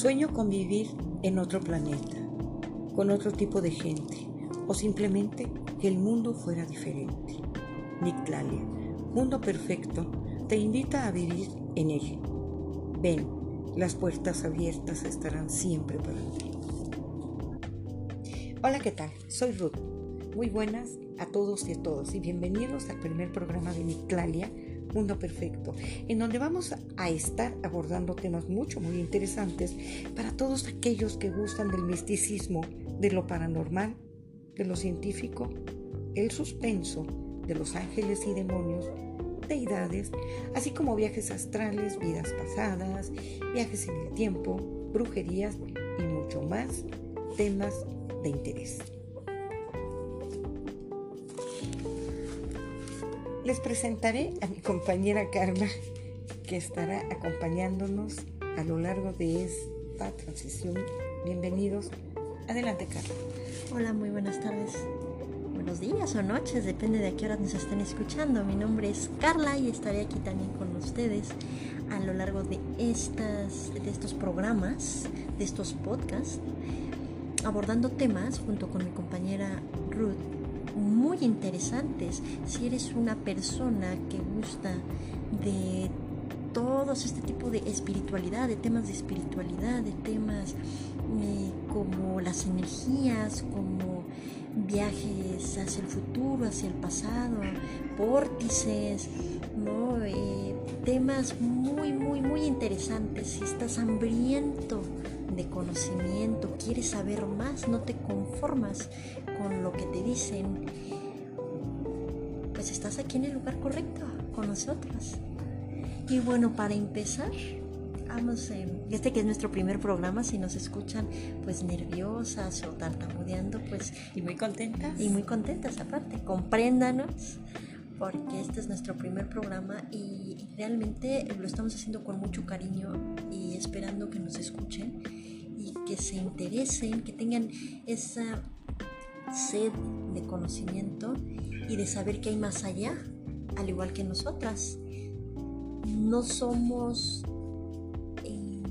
Sueño con vivir en otro planeta, con otro tipo de gente, o simplemente que el mundo fuera diferente. Nictlalia, mundo perfecto, te invita a vivir en él. Ven, las puertas abiertas estarán siempre para ti. Hola, ¿qué tal? Soy Ruth. Muy buenas a todos y a todas y bienvenidos al primer programa de Nictlalia Mundo Perfecto, en donde vamos a estar abordando temas mucho, muy interesantes para todos aquellos que gustan del misticismo, de lo paranormal, de lo científico, el suspenso, de los ángeles y demonios, deidades, así como viajes astrales, vidas pasadas, viajes en el tiempo, brujerías y mucho más temas de interés. Les presentaré a mi compañera Carla, que estará acompañándonos a lo largo de esta transición. Bienvenidos. Adelante, Carla. Hola, muy buenas tardes. Buenos días o noches, depende de a qué hora nos estén escuchando. Mi nombre es Carla y estaré aquí también con ustedes a lo largo de, estas, de estos programas, de estos podcasts, abordando temas junto con mi compañera Ruth muy interesantes. Si eres una persona que gusta de todos este tipo de espiritualidad, de temas de espiritualidad, de temas eh, como las energías, como viajes hacia el futuro, hacia el pasado, vórtices, ¿no? Eh, temas muy, muy, muy interesantes. Si estás hambriento de conocimiento, quieres saber más, no te conformas con lo que te dicen, pues estás aquí en el lugar correcto con nosotros. Y bueno, para empezar, vamos, este que es nuestro primer programa, si nos escuchan pues nerviosas o tartamudeando, pues... Y muy contentas. Y muy contentas aparte, compréndanos porque este es nuestro primer programa y realmente lo estamos haciendo con mucho cariño y esperando que nos escuchen y que se interesen, que tengan esa sed de conocimiento y de saber que hay más allá, al igual que nosotras. No somos, eh,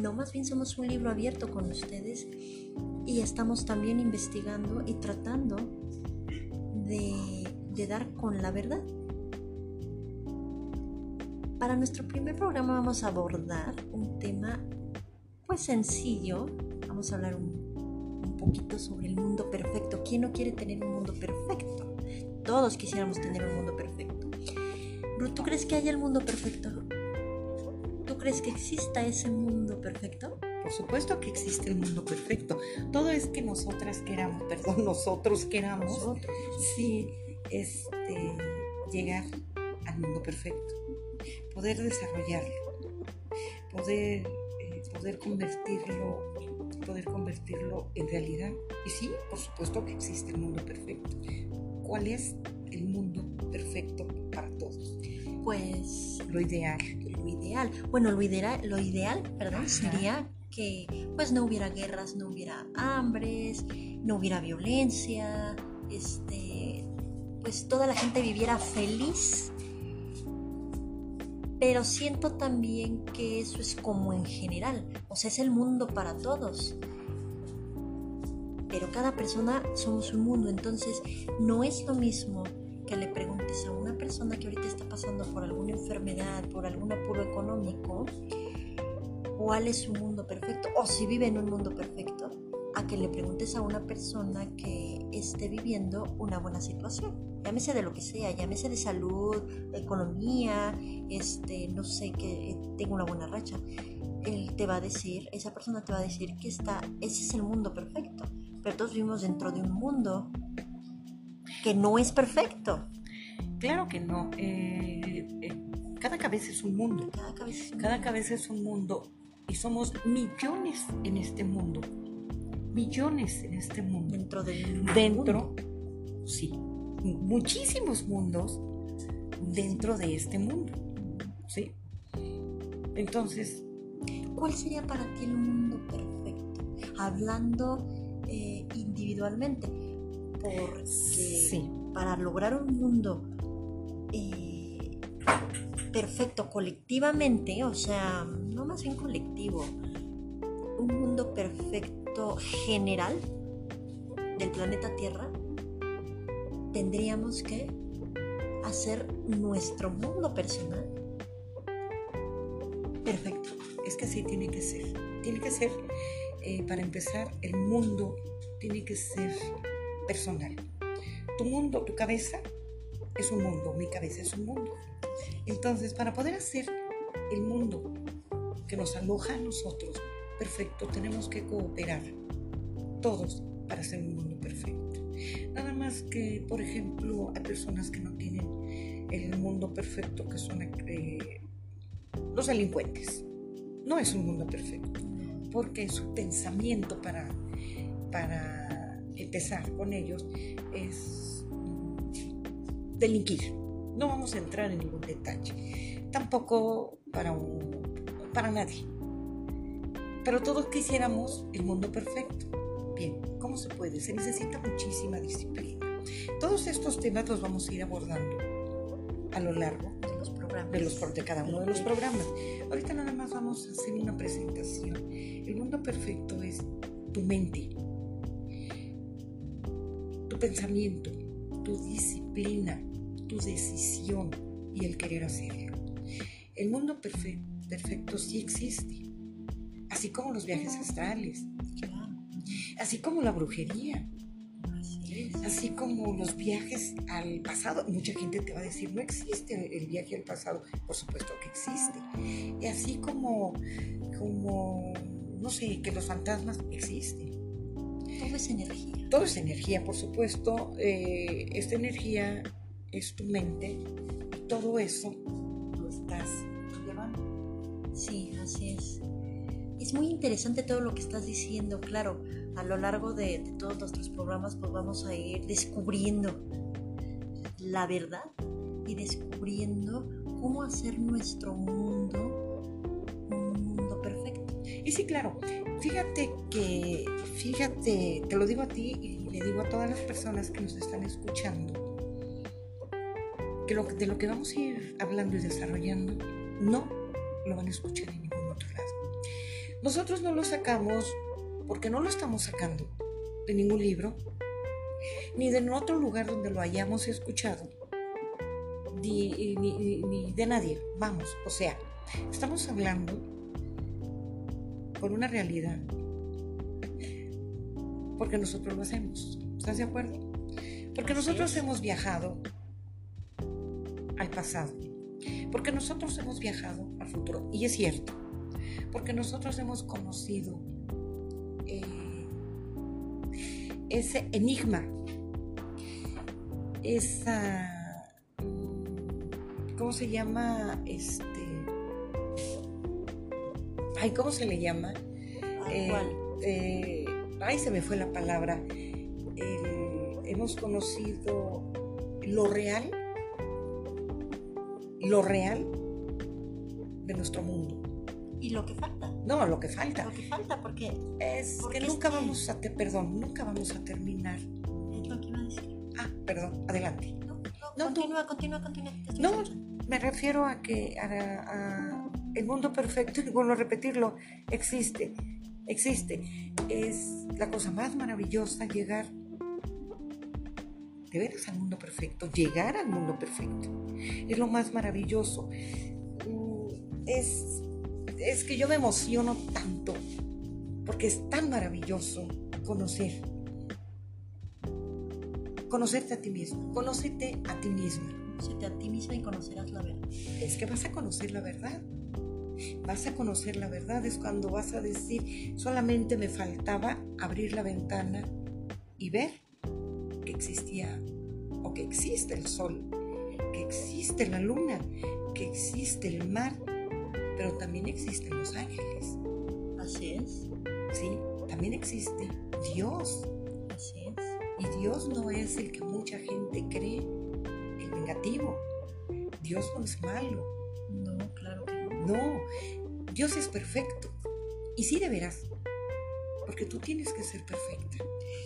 no más bien somos un libro abierto con ustedes y estamos también investigando y tratando de de dar con la verdad. Para nuestro primer programa vamos a abordar un tema pues sencillo. Vamos a hablar un, poquito sobre el mundo perfecto. ¿Quién no quiere tener un mundo perfecto? Todos quisiéramos tener un mundo perfecto. ¿tú crees que haya el mundo perfecto? ¿Tú crees que exista ese mundo perfecto? Por supuesto que existe el mundo perfecto. Todo es que nosotras queramos, perdón, nosotros queramos. Nosotros. Sí, este, llegar al mundo perfecto, poder desarrollarlo, poder, eh, poder convertirlo poder convertirlo en realidad. Y sí, por supuesto que existe el mundo perfecto. ¿Cuál es el mundo perfecto para todos? Pues lo ideal. Lo ideal. Bueno, lo ideal, lo ideal, perdón, sería que pues no hubiera guerras, no hubiera hambres, no hubiera violencia, este pues toda la gente viviera feliz. Pero siento también que eso es como en general, o sea, es el mundo para todos. Pero cada persona somos un mundo, entonces no es lo mismo que le preguntes a una persona que ahorita está pasando por alguna enfermedad, por algún apuro económico, cuál es su mundo perfecto, o si vive en un mundo perfecto, que le preguntes a una persona que esté viviendo una buena situación. Llámese de lo que sea, llámese de salud, economía, este, no sé, que tenga una buena racha. Él te va a decir, esa persona te va a decir que está, ese es el mundo perfecto. Pero todos vivimos dentro de un mundo que no es perfecto. Claro que no. Eh, eh, cada cabeza es un mundo. Cada cabeza, cada cabeza es un mundo. Y somos millones en este mundo millones en este mundo. Dentro del Dentro, sí, muchísimos mundos dentro de este mundo. ¿Sí? Entonces, ¿cuál sería para ti el mundo perfecto? Hablando eh, individualmente, porque para lograr un mundo eh, perfecto colectivamente, o sea, no más bien colectivo, un mundo perfecto general del planeta Tierra, tendríamos que hacer nuestro mundo personal perfecto. Es que así tiene que ser. Tiene que ser, eh, para empezar, el mundo tiene que ser personal. Tu mundo, tu cabeza es un mundo, mi cabeza es un mundo. Entonces, para poder hacer el mundo que nos aloja a nosotros perfecto, tenemos que cooperar todos para hacer un mundo perfecto. Nada más que, por ejemplo, hay personas que no tienen el mundo perfecto, que son eh, los delincuentes. No es un mundo perfecto, porque su pensamiento para, para empezar con ellos es delinquir. No vamos a entrar en ningún detalle. Tampoco para, para nadie. Pero todos quisiéramos el mundo perfecto. Bien, ¿cómo se puede? Se necesita muchísima disciplina. Todos estos temas los vamos a ir abordando a lo largo de los programas, de, los, de cada uno de los programas. Ahorita nada más vamos a hacer una presentación. El mundo perfecto es tu mente, tu pensamiento, tu disciplina, tu decisión y el querer hacerlo. El mundo perfecto, perfecto sí existe, así como los viajes astrales, así como la brujería, así como los viajes al pasado. Mucha gente te va a decir, no existe el viaje al pasado. Por supuesto que existe. Y así como, como, no sé, que los fantasmas existen. Todo es energía. Todo es energía, por supuesto. Eh, esta energía es tu mente. Y todo eso lo estás llevando. Sí, así es. Es muy interesante todo lo que estás diciendo, claro a lo largo de, todos nuestros programas pues vamos a ir descubriendo la verdad y descubriendo cómo hacer nuestro mundo un mundo perfecto. Y sí, claro, fíjate que, fíjate, te lo digo a ti y le digo a todas las personas que nos están escuchando, que lo, de lo que vamos a ir hablando y desarrollando no lo van a escuchar en. Nosotros no lo sacamos porque no lo estamos sacando de ningún libro, ni de otro lugar donde lo hayamos escuchado, ni, de nadie. Vamos, o sea, estamos hablando por una realidad, porque nosotros lo hacemos. ¿Estás de acuerdo? Porque nosotros hemos viajado al pasado, porque nosotros hemos viajado al futuro, y es cierto, porque nosotros hemos conocido ese enigma, esa, ¿cómo se llama? Este, ay, ¿cómo se le llama? Eh, eh, ay, se me fue la palabra. hemos conocido lo real, lo real de nuestro mundo. Y lo que falta. No, lo que falta. Lo que falta, porque. Es que nunca vamos a. perdón, nunca vamos a terminar. Es lo que iba a decir. Ah, perdón, adelante. No, no, continúa, continúa, continúa. No, me refiero a que a, el mundo perfecto, y vuelvo a repetirlo, existe. Existe. Es la cosa más maravillosa llegar de veras al mundo perfecto, llegar al mundo perfecto. Es lo más maravilloso. Mm, es es que yo me emociono tanto porque es tan maravilloso conocer. Conocerte a ti mismo. Conócete a ti misma. Conócete a ti misma y conocerás la verdad. Es que vas a conocer la verdad. Vas a conocer la verdad. Es cuando vas a decir, solamente me faltaba abrir la ventana y ver que existía o que existe el sol, que existe la luna, que existe el mar pero también existen los ángeles. Así es. Sí, también existe Dios. Así es. Y Dios no es el que mucha gente cree, el negativo. Dios no es malo. No, claro que no. No, Dios es perfecto. Y sí de veras, porque tú tienes que ser perfecta.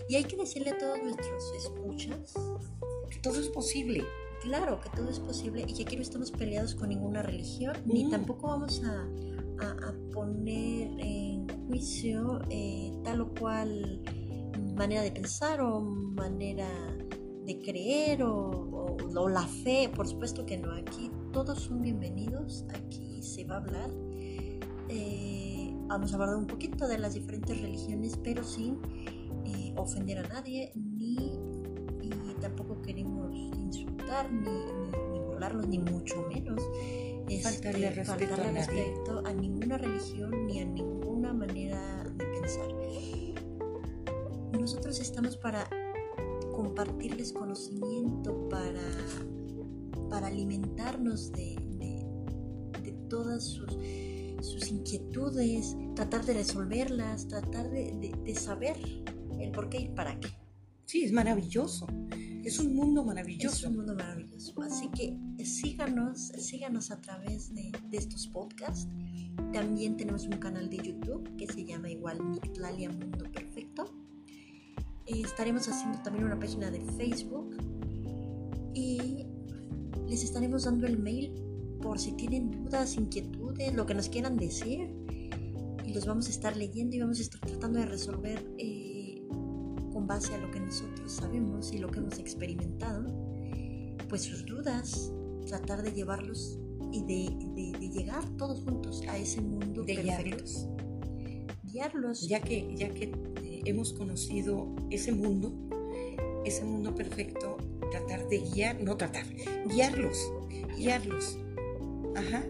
Y hay que decirle a todos nuestros escuchas que todo es posible. Claro que todo es posible y que aquí no estamos peleados con ninguna religión, ni tampoco vamos a, poner en juicio eh, tal o cual manera de pensar o manera de creer o, la fe, por supuesto que no, aquí todos son bienvenidos, aquí se va a hablar. Eh, vamos a hablar un poquito de las diferentes religiones, pero sin eh, ofender a nadie, ni y tampoco queremos insultar, ni, ni, burlarnos, ni mucho menos. faltarle, este, respeto, faltarle a, respeto a ninguna religión ni a ninguna manera de pensar. Nosotros estamos para compartirles conocimiento, para, para alimentarnos de, de, todas sus, sus, inquietudes, tratar de resolverlas, tratar de, de, saber el por qué y para qué. Sí, es maravilloso. Es un mundo maravilloso. Es un mundo maravilloso. Así que síganos, síganos a través de, estos podcasts. También tenemos un canal de YouTube que se llama igual Mictlalia Mundo Perfecto. Eh, estaremos haciendo también una página de Facebook y les estaremos dando el mail por si tienen dudas, inquietudes, lo que nos quieran decir y los vamos a estar leyendo y vamos a estar tratando de resolver eh, con base a lo que nosotros sabemos y lo que hemos experimentado, pues sus dudas, tratar de llevarlos y de, llegar todos juntos a ese mundo de perfecto. Guiarlos. Ya que, ya que hemos conocido ese mundo, ese mundo perfecto, tratar de guiar, no tratar, guiarlos, guiarlos, ajá,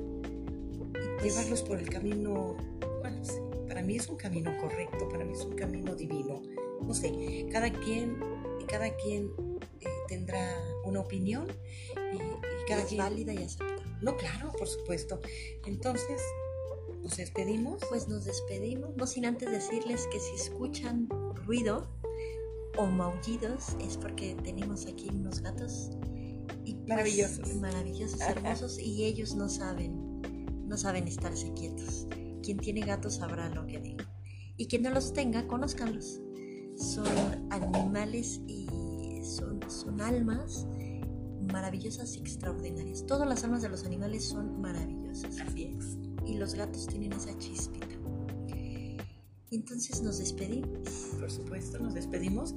llevarlos por el camino, bueno, para mí es un camino correcto, para mí es un camino divino, no sé, cada quien, cada quien eh, tendrá una opinión y, cada es quien... válida y acepta. No, claro, por supuesto. Entonces, nos despedimos. Pues nos despedimos, no sin antes decirles que si escuchan ruido o maullidos es porque tenemos aquí unos gatos y pues, maravillosos, maravillosos, hermosos y ellos no saben, no saben estarse quietos. Quien tiene gatos sabrá lo que digo. Y quien no los tenga, conózcanlos. Son animales y son, son almas maravillosas y extraordinarias. Todas las almas de los animales son maravillosas. Y los gatos tienen esa chispita. Entonces nos despedimos. Por supuesto, nos despedimos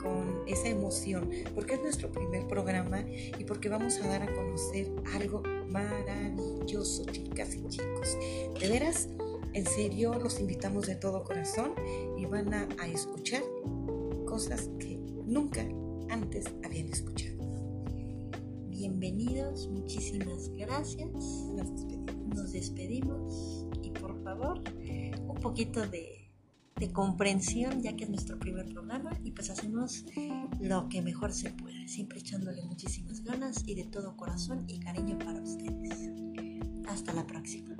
con esa emoción, porque es nuestro primer programa y porque vamos a dar a conocer algo maravilloso, chicas y chicos. De veras, en serio, los invitamos de todo corazón y van a, a escuchar cosas que nunca antes habían escuchado. Bienvenidos, muchísimas gracias. Nos despedimos nos despedimos y por favor un poquito de, de comprensión ya que es nuestro primer programa y pues hacemos lo que mejor se puede, siempre echándole muchísimas ganas y de todo corazón y cariño para ustedes. Hasta la próxima.